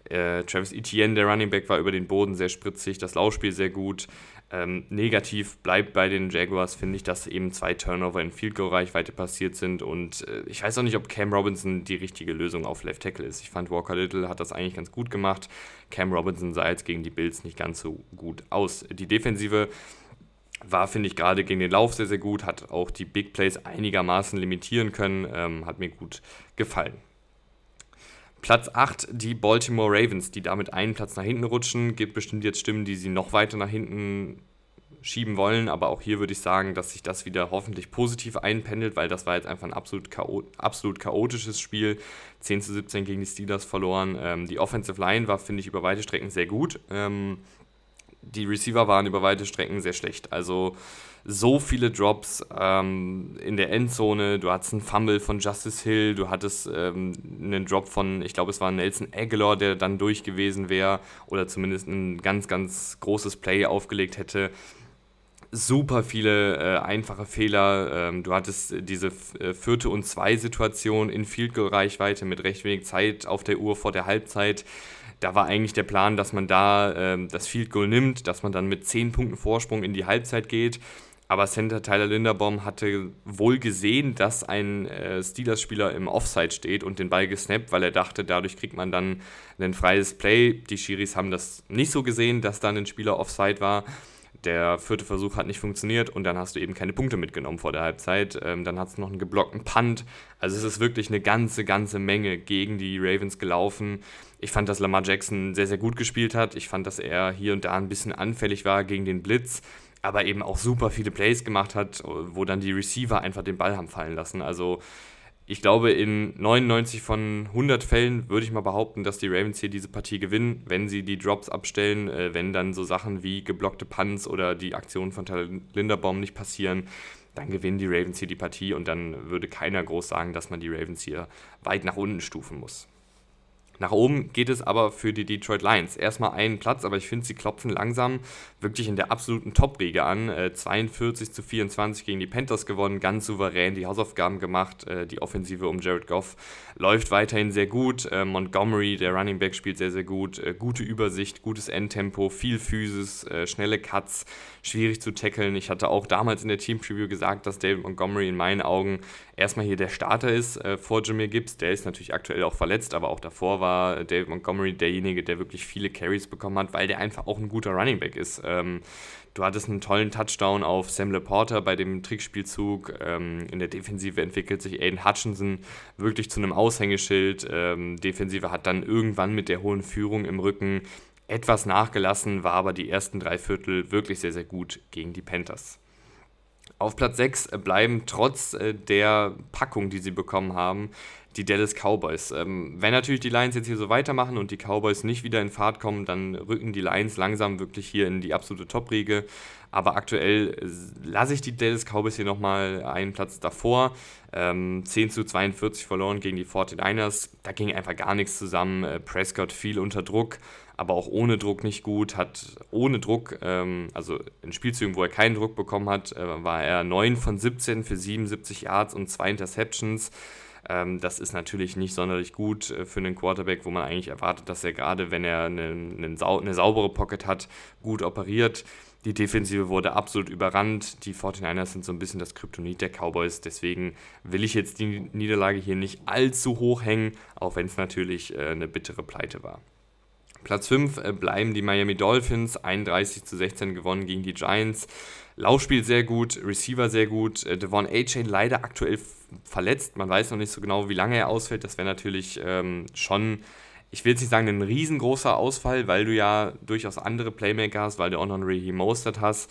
Speaker 1: Äh, Travis Etienne, der Running Back, war über den Boden sehr spritzig, das Laufspiel sehr gut. Ähm, negativ bleibt bei den Jaguars, finde ich, dass eben zwei Turnover in Field Goal Reichweite passiert sind und äh, ich weiß auch nicht, ob Cam Robinson die richtige Lösung auf Left Tackle ist. Ich fand Walker Little hat das eigentlich ganz gut gemacht. Cam Robinson sah jetzt gegen die Bills nicht ganz so gut aus. Die Defensive war, finde ich, gerade gegen den Lauf sehr, sehr gut, hat auch die Big Plays einigermaßen limitieren können, ähm, hat mir gut gefallen. Platz 8, die Baltimore Ravens, die damit einen Platz nach hinten rutschen. Gibt bestimmt jetzt Stimmen, die sie noch weiter nach hinten schieben wollen, aber auch hier würde ich sagen, dass sich das wieder hoffentlich positiv einpendelt, weil das war jetzt einfach ein absolut, chaot absolut chaotisches Spiel. 10 zu 17 gegen die Steelers verloren. Ähm, die Offensive Line war, finde ich, über weite Strecken sehr gut. Ähm, die Receiver waren über weite Strecken sehr schlecht. Also so viele Drops ähm, in der Endzone. Du hattest einen Fumble von Justice Hill, du hattest ähm, einen Drop von, ich glaube, es war Nelson Aguilar, der dann durch gewesen wäre oder zumindest ein ganz, ganz großes Play aufgelegt hätte. Super viele äh, einfache Fehler. Ähm, du hattest diese äh, vierte und zwei Situation in Field Goal Reichweite mit recht wenig Zeit auf der Uhr vor der Halbzeit da war eigentlich der Plan, dass man da ähm, das Field Goal nimmt, dass man dann mit 10 Punkten Vorsprung in die Halbzeit geht. Aber Center Tyler Linderbaum hatte wohl gesehen, dass ein äh, Steelers-Spieler im Offside steht und den Ball gesnappt, weil er dachte, dadurch kriegt man dann ein freies Play. Die Schiris haben das nicht so gesehen, dass dann ein Spieler Offside war. Der vierte Versuch hat nicht funktioniert und dann hast du eben keine Punkte mitgenommen vor der Halbzeit. Ähm, dann hat es noch einen geblockten Punt. Also es ist wirklich eine ganze, ganze Menge gegen die Ravens gelaufen. Ich fand, dass Lamar Jackson sehr, sehr gut gespielt hat. Ich fand, dass er hier und da ein bisschen anfällig war gegen den Blitz aber eben auch super viele Plays gemacht hat, wo dann die Receiver einfach den Ball haben fallen lassen. Also ich glaube, in 99 von 100 Fällen würde ich mal behaupten, dass die Ravens hier diese Partie gewinnen, wenn sie die Drops abstellen, äh, wenn dann so Sachen wie geblockte Punts oder die Aktionen von Tyler Linderbaum nicht passieren, dann gewinnen die Ravens hier die Partie und dann würde keiner groß sagen, dass man die Ravens hier weit nach unten stufen muss. Nach oben geht es aber für die Detroit Lions. Erstmal einen Platz, aber ich finde, sie klopfen langsam wirklich in der absoluten Top-Riege an. Äh, 42 zu 24 gegen die Panthers gewonnen, ganz souverän die Hausaufgaben gemacht. Äh, die Offensive um Jared Goff läuft weiterhin sehr gut. Äh, Montgomery, der Running Back, spielt sehr, sehr gut. Äh, gute Übersicht, gutes Endtempo, viel Physis, äh, schnelle Cuts, schwierig zu tackeln. Ich hatte auch damals in der Team-Preview gesagt, dass David Montgomery in meinen Augen erstmal hier der Starter ist äh, vor Jameer Gibbs. Der ist natürlich aktuell auch verletzt, aber auch davor war David Montgomery derjenige, der wirklich viele Carries bekommen hat, weil der einfach auch ein guter Running Back ist. Ähm, du hattest einen tollen Touchdown auf Sam Laporta bei dem Trickspielzug. Ähm, in der Defensive entwickelt sich Aiden Hutchinson wirklich zu einem Aushängeschild. Ähm, Defensive hat dann irgendwann mit der hohen Führung im Rücken etwas nachgelassen, war aber die ersten drei Viertel wirklich sehr, sehr gut gegen die Panthers. Auf Platz 6 bleiben trotz äh, der Packung, die sie bekommen haben, die Dallas Cowboys. Ähm, wenn natürlich die Lions jetzt hier so weitermachen und die Cowboys nicht wieder in Fahrt kommen, dann rücken die Lions langsam wirklich hier in die absolute Top-Riege. Aber aktuell äh, lasse ich die Dallas Cowboys hier nochmal einen Platz davor. Ähm, 10 zu 42 verloren gegen die 49ers. Da ging einfach gar nichts zusammen. Äh, Prescott viel unter Druck, aber auch ohne Druck nicht gut. Hat ohne Druck, ähm, also in Spielzügen, wo er keinen Druck bekommen hat, äh, war er 9 von 17 für 77 Yards und 2 Interceptions. Ähm, das ist natürlich nicht sonderlich gut äh, für einen Quarterback, wo man eigentlich erwartet, dass er gerade, wenn er eine, eine, sau eine saubere Pocket hat, gut operiert. Die Defensive wurde absolut überrannt. Die 49ers sind so ein bisschen das Kryptonit der Cowboys. Deswegen will ich jetzt die Niederlage hier nicht allzu hoch hängen, auch wenn es natürlich äh, eine bittere Pleite war. Platz 5 äh, bleiben die Miami Dolphins, 31 zu 16 gewonnen gegen die Giants. Laufspiel sehr gut, Receiver sehr gut. Äh, Devon A-Chain leider aktuell verletzt. Man weiß noch nicht so genau, wie lange er ausfällt. Das wäre natürlich ähm, schon, ich will jetzt nicht sagen, ein riesengroßer Ausfall, weil du ja durchaus andere Playmaker hast, weil du auch noch einen Raheem Mostert hast.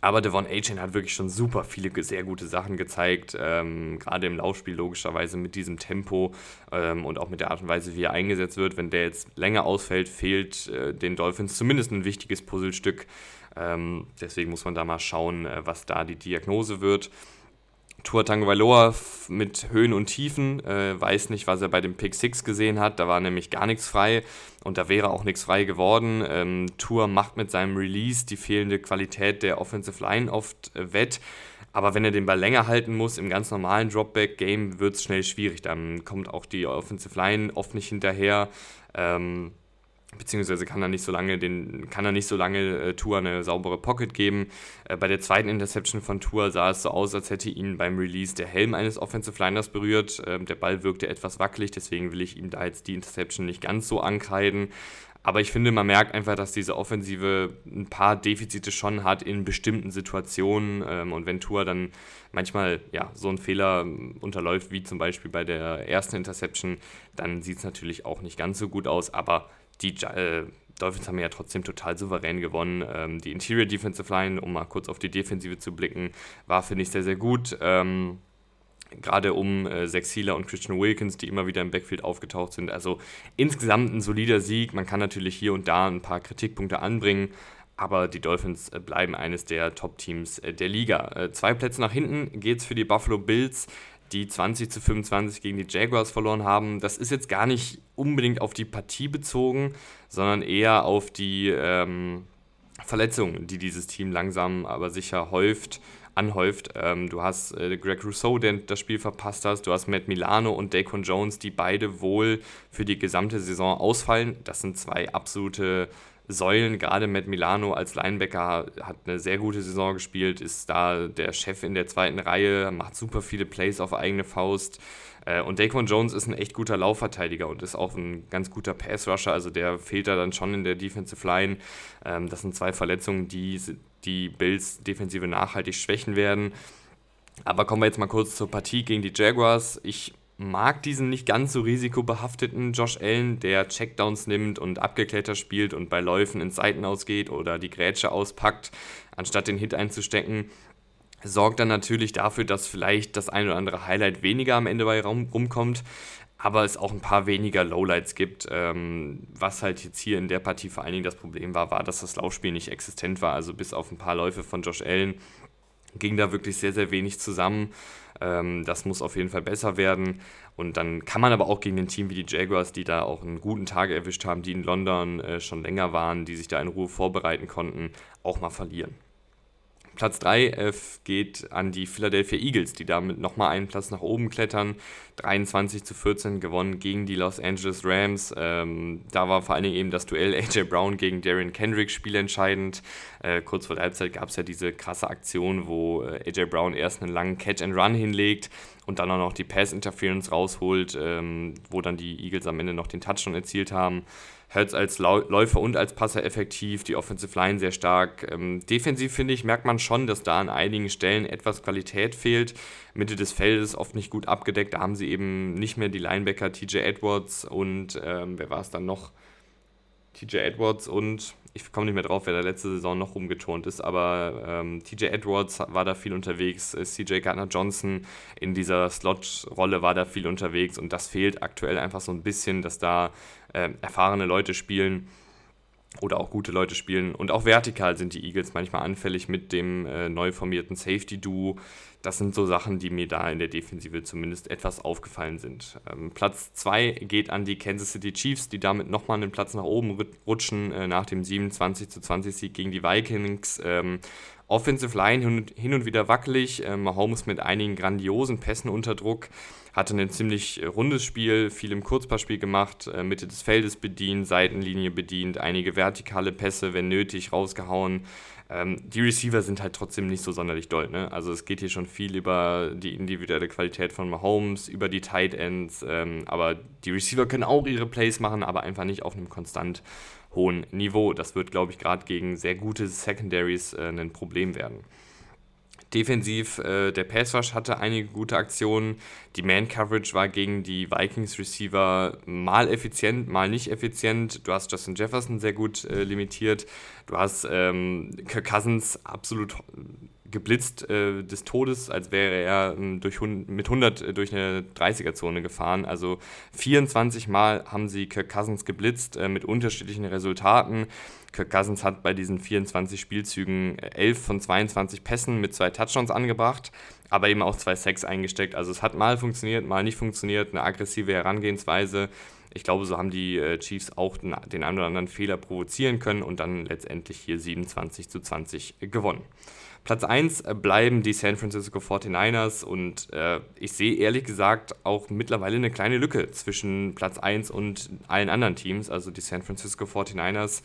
Speaker 1: Aber Devon A-Chain hat wirklich schon super viele sehr gute Sachen gezeigt, ähm, gerade im Laufspiel logischerweise mit diesem Tempo ähm, und auch mit der Art und Weise, wie er eingesetzt wird. Wenn der jetzt länger ausfällt, fehlt äh, den Dolphins zumindest ein wichtiges Puzzlestück. Ähm, deswegen muss man da mal schauen, äh, was da die Diagnose wird. Tua Tagovailoa mit Höhen und Tiefen, äh, weiß nicht, was er bei dem Pick 6 gesehen hat, da war nämlich gar nichts frei und da wäre auch nichts frei geworden. Ähm, Tour macht mit seinem Release die fehlende Qualität der Offensive Line oft äh, wett, aber wenn er den Ball länger halten muss, im ganz normalen Dropback-Game wird es schnell schwierig, dann kommt auch die Offensive Line oft nicht hinterher. Ähm, beziehungsweise kann er nicht so lange den kann er nicht so lange äh, Tour eine saubere Pocket geben. Äh, bei der zweiten Interception von Tour sah es so aus, als hätte ihn beim Release der Helm eines Offensive Liners berührt. Ähm, der Ball wirkte etwas wackelig, deswegen will ich ihm da jetzt die Interception nicht ganz so ankreiden. Aber ich finde, man merkt einfach, dass diese Offensive ein paar Defizite schon hat in bestimmten Situationen. Ähm, und wenn Tour dann manchmal ja, so einen Fehler ähm, unterläuft, wie zum Beispiel bei der ersten Interception, dann sieht es natürlich auch nicht ganz so gut aus. Aber die äh, Dolphins haben ja trotzdem total souverän gewonnen. Ähm, die Interior Defensive Line, um mal kurz auf die Defensive zu blicken, war, finde ich, sehr, sehr gut. Ähm, gerade um äh, Zach Sealer und Christian Wilkins, die immer wieder im Backfield aufgetaucht sind. Also insgesamt ein solider Sieg. Man kann natürlich hier und da ein paar Kritikpunkte anbringen, aber die Dolphins äh, bleiben eines der Top-Teams äh, der Liga. Äh, zwei Plätze nach hinten geht es für die Buffalo Bills, die 20 zu 25 gegen die Jaguars verloren haben. Das ist jetzt gar nicht unbedingt auf die Partie bezogen, sondern eher auf die ähm, Verletzungen, die dieses Team langsam aber sicher häuft anhäuft. Ähm, du hast äh, Greg Rousseau, der das Spiel verpasst hast. Du hast Matt Milano und Daquan Jones, die beide wohl für die gesamte Saison ausfallen. Das sind zwei absolute Säulen. Gerade Matt Milano als Linebacker hat eine sehr gute Saison gespielt, ist da der Chef in der zweiten Reihe, macht super viele Plays auf eigene Faust. Äh, und Daquan Jones ist ein echt guter Laufverteidiger und ist auch ein ganz guter Pass-Rusher. Also der fehlt da dann schon in der Defensive Line. Ähm, das sind zwei Verletzungen, die die Bills Defensive nachhaltig schwächen werden. Aber kommen wir jetzt mal kurz zur Partie gegen die Jaguars. Ich mag diesen nicht ganz so risikobehafteten Josh Allen, der Checkdowns nimmt und abgeklärter spielt und bei Läufen in Seiten ausgeht oder die Grätsche auspackt, anstatt den Hit einzustecken. Sorgt dann natürlich dafür, dass vielleicht das ein oder andere Highlight weniger am Ende bei Raum rumkommt, aber es auch ein paar weniger Lowlights gibt. Ähm, was halt jetzt hier in der Partie vor allen Dingen das Problem war, war, dass das Laufspiel nicht existent war. Also bis auf ein paar Läufe von Josh Allen ging da wirklich sehr, sehr wenig zusammen. Ähm, das muss auf jeden Fall besser werden. Und dann kann man aber auch gegen ein Team wie die Jaguars, die da auch einen guten Tag erwischt haben, die in London äh, schon länger waren, die sich da in Ruhe vorbereiten konnten, auch mal verlieren. Platz 3 äh, geht an die Philadelphia Eagles, die damit nochmal einen Platz nach oben klettern. 23 zu 14 gewonnen gegen die Los Angeles Rams. Ähm, da war vor allen Dingen eben das Duell AJ Brown gegen Darren Kendrick spielentscheidend. Äh, kurz vor der Halbzeit gab es ja diese krasse Aktion, wo äh, AJ Brown erst einen langen Catch and Run hinlegt und dann auch noch die Pass Interference rausholt, ähm, wo dann die Eagles am Ende noch den Touchdown erzielt haben. Hertz als Läufer und als Passer effektiv, die Offensive Line sehr stark. Ähm, defensiv finde ich, merkt man schon, dass da an einigen Stellen etwas Qualität fehlt. Mitte des Feldes oft nicht gut abgedeckt. Da haben sie eben nicht mehr die Linebacker TJ Edwards und ähm, wer war es dann noch? TJ Edwards und ich komme nicht mehr drauf, wer da letzte Saison noch rumgeturnt ist, aber ähm, TJ Edwards war da viel unterwegs, äh, CJ Gardner Johnson in dieser Slot-Rolle war da viel unterwegs und das fehlt aktuell einfach so ein bisschen, dass da äh, erfahrene Leute spielen oder auch gute Leute spielen. Und auch vertikal sind die Eagles manchmal anfällig mit dem äh, neu formierten Safety-Duo. Das sind so Sachen, die mir da in der Defensive zumindest etwas aufgefallen sind. Ähm, Platz 2 geht an die Kansas City Chiefs, die damit nochmal einen Platz nach oben rutschen äh, nach dem 27 zu 20 Sieg gegen die Vikings. Ähm, Offensive Line hin und wieder wackelig, äh, Mahomes mit einigen grandiosen Pässen unter Druck, hatte ein ziemlich äh, rundes Spiel, viel im Kurzpassspiel gemacht, äh, Mitte des Feldes bedient, Seitenlinie bedient, einige vertikale Pässe, wenn nötig, rausgehauen. Ähm, die Receiver sind halt trotzdem nicht so sonderlich doll. Ne? Also es geht hier schon viel über die individuelle Qualität von Mahomes, über die Tight Ends, ähm, aber die Receiver können auch ihre Plays machen, aber einfach nicht auf einem konstant hohen Niveau. Das wird, glaube ich, gerade gegen sehr gute Secondaries äh, ein Problem werden. Defensiv, äh, der Passwash hatte einige gute Aktionen. Die Man-Coverage war gegen die Vikings-Receiver mal effizient, mal nicht effizient. Du hast Justin Jefferson sehr gut äh, limitiert. Du hast ähm, Kirk Cousins absolut geblitzt äh, des Todes, als wäre er ähm, durch, mit 100 äh, durch eine 30er-Zone gefahren. Also 24 Mal haben sie Kirk Cousins geblitzt äh, mit unterschiedlichen Resultaten. Kirk Cousins hat bei diesen 24 Spielzügen 11 von 22 Pässen mit zwei Touchdowns angebracht, aber eben auch zwei Sacks eingesteckt. Also es hat mal funktioniert, mal nicht funktioniert, eine aggressive Herangehensweise. Ich glaube, so haben die äh, Chiefs auch den, einen oder anderen Fehler provozieren können und dann letztendlich hier 27 zu 20 gewonnen. Platz 1 bleiben die San Francisco 49ers und äh, ich sehe ehrlich gesagt auch mittlerweile eine kleine Lücke zwischen Platz 1 und allen anderen Teams. Also die San Francisco 49ers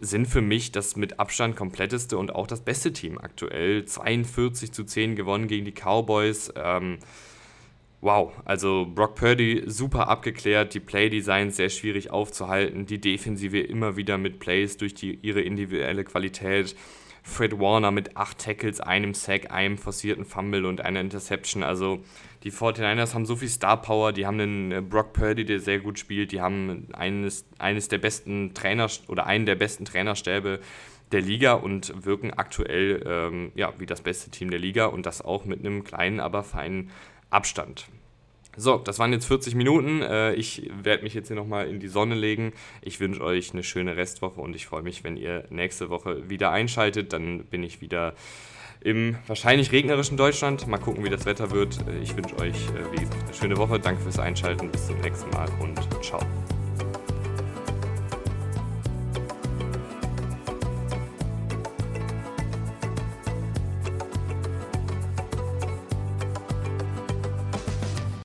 Speaker 1: sind für mich das mit Abstand kompletteste und auch das beste Team aktuell. 42 zu 10 gewonnen gegen die Cowboys. Ähm, wow, also Brock Purdy super abgeklärt, die Playdesigns sehr schwierig aufzuhalten, die Defensive immer wieder mit Plays durch die, ihre individuelle Qualität. Fred Warner mit acht Tackles, einem Sack, einem forcierten Fumble und einer Interception. Also die 49ers haben so viel Star Power, die haben einen äh, Brock Purdy, der sehr gut spielt, die haben eines, eines der besten Trainer oder einen der besten Trainerstäbe der Liga und wirken aktuell ähm, ja, wie das beste Team der Liga und das auch mit einem kleinen, aber feinen Abstand. So, das waren jetzt 40 Minuten. Äh, ich werde mich jetzt hier nochmal in die Sonne legen. Ich wünsche euch eine schöne Restwoche und ich freue mich, wenn ihr nächste Woche wieder einschaltet. Dann bin ich wieder im wahrscheinlich regnerischen Deutschland. Mal gucken, wie das Wetter wird. Äh, ich wünsche euch, äh, wie gesagt, eine schöne Woche. Danke fürs Einschalten. Bis zum nächsten Mal und ciao.